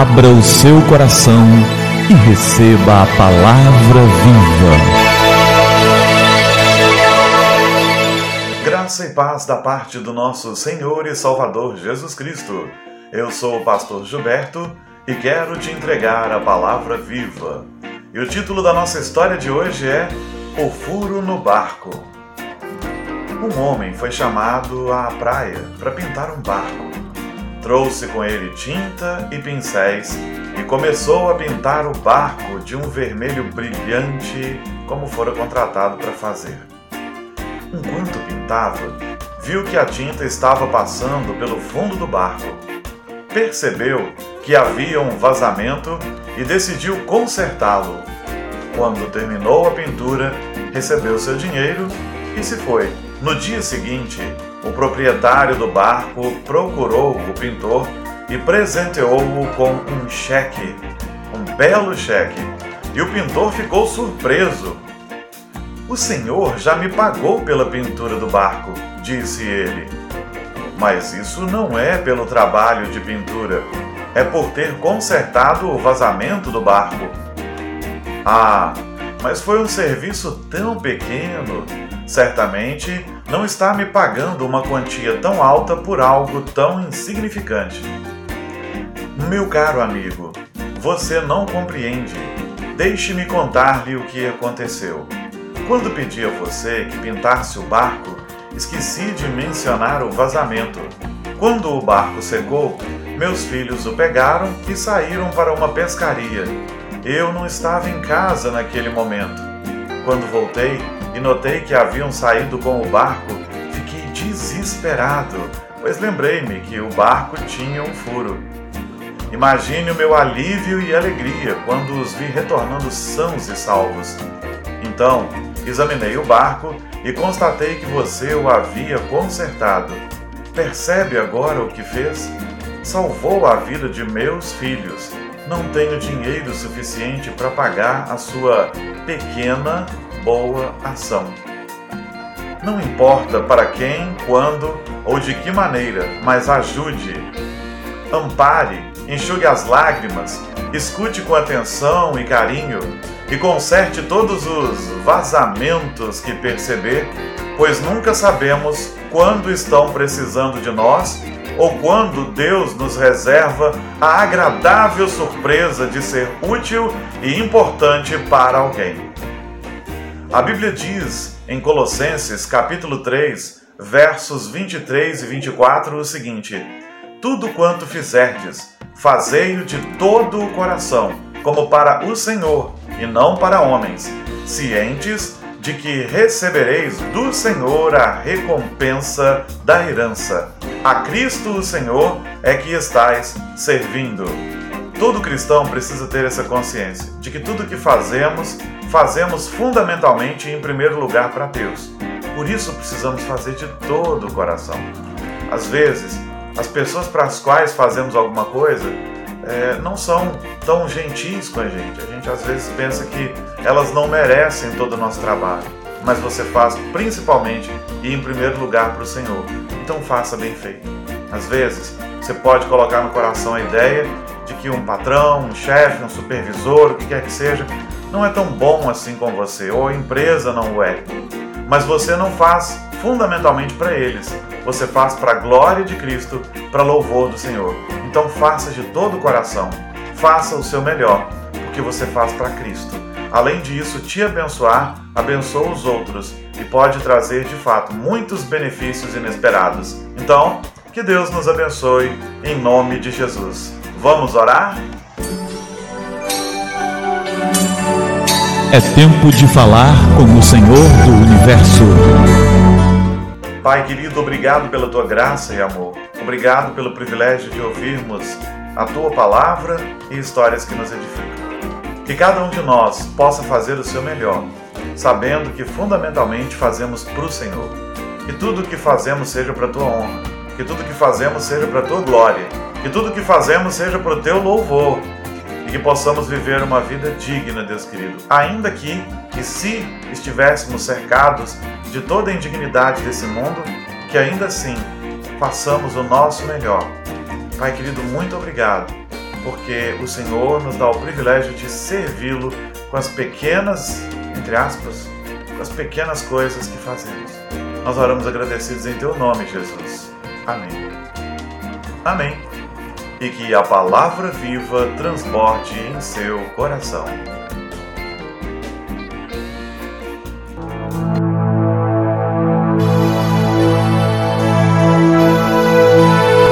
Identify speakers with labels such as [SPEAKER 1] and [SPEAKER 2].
[SPEAKER 1] Abra o seu coração e receba a palavra viva.
[SPEAKER 2] Graça e paz da parte do nosso Senhor e Salvador Jesus Cristo. Eu sou o pastor Gilberto e quero te entregar a palavra viva. E o título da nossa história de hoje é O Furo no Barco. Um homem foi chamado à praia para pintar um barco. Trouxe com ele tinta e pincéis e começou a pintar o barco de um vermelho brilhante, como fora contratado para fazer. Enquanto pintava, viu que a tinta estava passando pelo fundo do barco. Percebeu que havia um vazamento e decidiu consertá-lo. Quando terminou a pintura, recebeu seu dinheiro e se foi. No dia seguinte, o proprietário do barco procurou o pintor e presenteou-o com um cheque, um belo cheque. E o pintor ficou surpreso. O senhor já me pagou pela pintura do barco, disse ele. Mas isso não é pelo trabalho de pintura, é por ter consertado o vazamento do barco. Ah, mas foi um serviço tão pequeno. Certamente não está me pagando uma quantia tão alta por algo tão insignificante. Meu caro amigo, você não compreende. Deixe-me contar-lhe o que aconteceu. Quando pedi a você que pintasse o barco, esqueci de mencionar o vazamento. Quando o barco secou, meus filhos o pegaram e saíram para uma pescaria. Eu não estava em casa naquele momento. Quando voltei e notei que haviam saído com o barco, fiquei desesperado, pois lembrei-me que o barco tinha um furo. Imagine o meu alívio e alegria quando os vi retornando sãos e salvos. Então, examinei o barco e constatei que você o havia consertado. Percebe agora o que fez? Salvou a vida de meus filhos. Não tenho dinheiro suficiente para pagar a sua pequena, boa ação. Não importa para quem, quando ou de que maneira, mas ajude, ampare enxugue as lágrimas, escute com atenção e carinho e conserte todos os vazamentos que perceber, pois nunca sabemos quando estão precisando de nós ou quando Deus nos reserva a agradável surpresa de ser útil e importante para alguém. A Bíblia diz em Colossenses capítulo 3, versos 23 e 24 o seguinte: Tudo quanto fizerdes, fazei-o de todo o coração, como para o Senhor e não para homens, cientes de que recebereis do Senhor a recompensa da herança. A Cristo o Senhor é que estais servindo. Todo cristão precisa ter essa consciência de que tudo que fazemos, fazemos fundamentalmente em primeiro lugar para Deus. Por isso precisamos fazer de todo o coração. Às vezes, as pessoas para as quais fazemos alguma coisa é, não são tão gentis com a gente. A gente às vezes pensa que elas não merecem todo o nosso trabalho, mas você faz principalmente e em primeiro lugar para o Senhor. Então faça bem feito. Às vezes você pode colocar no coração a ideia de que um patrão, um chefe, um supervisor, o que quer que seja, não é tão bom assim com você, ou a empresa não o é. Mas você não faz fundamentalmente para eles, você faz para a glória de Cristo, para louvor do Senhor. Então faça de todo o coração, faça o seu melhor, porque você faz para Cristo. Além disso, te abençoar, abençoa os outros e pode trazer de fato muitos benefícios inesperados. Então, que Deus nos abençoe em nome de Jesus. Vamos orar?
[SPEAKER 1] É tempo de falar com o Senhor do universo.
[SPEAKER 2] Pai querido, obrigado pela tua graça e amor. Obrigado pelo privilégio de ouvirmos a tua palavra e histórias que nos edificam. Que cada um de nós possa fazer o seu melhor, sabendo que fundamentalmente fazemos para o Senhor. Que tudo o que fazemos seja para a tua honra. Que tudo o que fazemos seja para a tua glória. Que tudo o que fazemos seja para o teu louvor. E que possamos viver uma vida digna, Deus querido. Ainda que, que se estivéssemos cercados de toda a indignidade desse mundo, que ainda assim façamos o nosso melhor. Pai querido, muito obrigado. porque o Senhor nos dá o privilégio de servi-lo com as pequenas, entre aspas, com as pequenas coisas que fazemos. Nós oramos agradecidos em teu nome, Jesus. Amém. Amém. E que a palavra viva transborde em seu coração.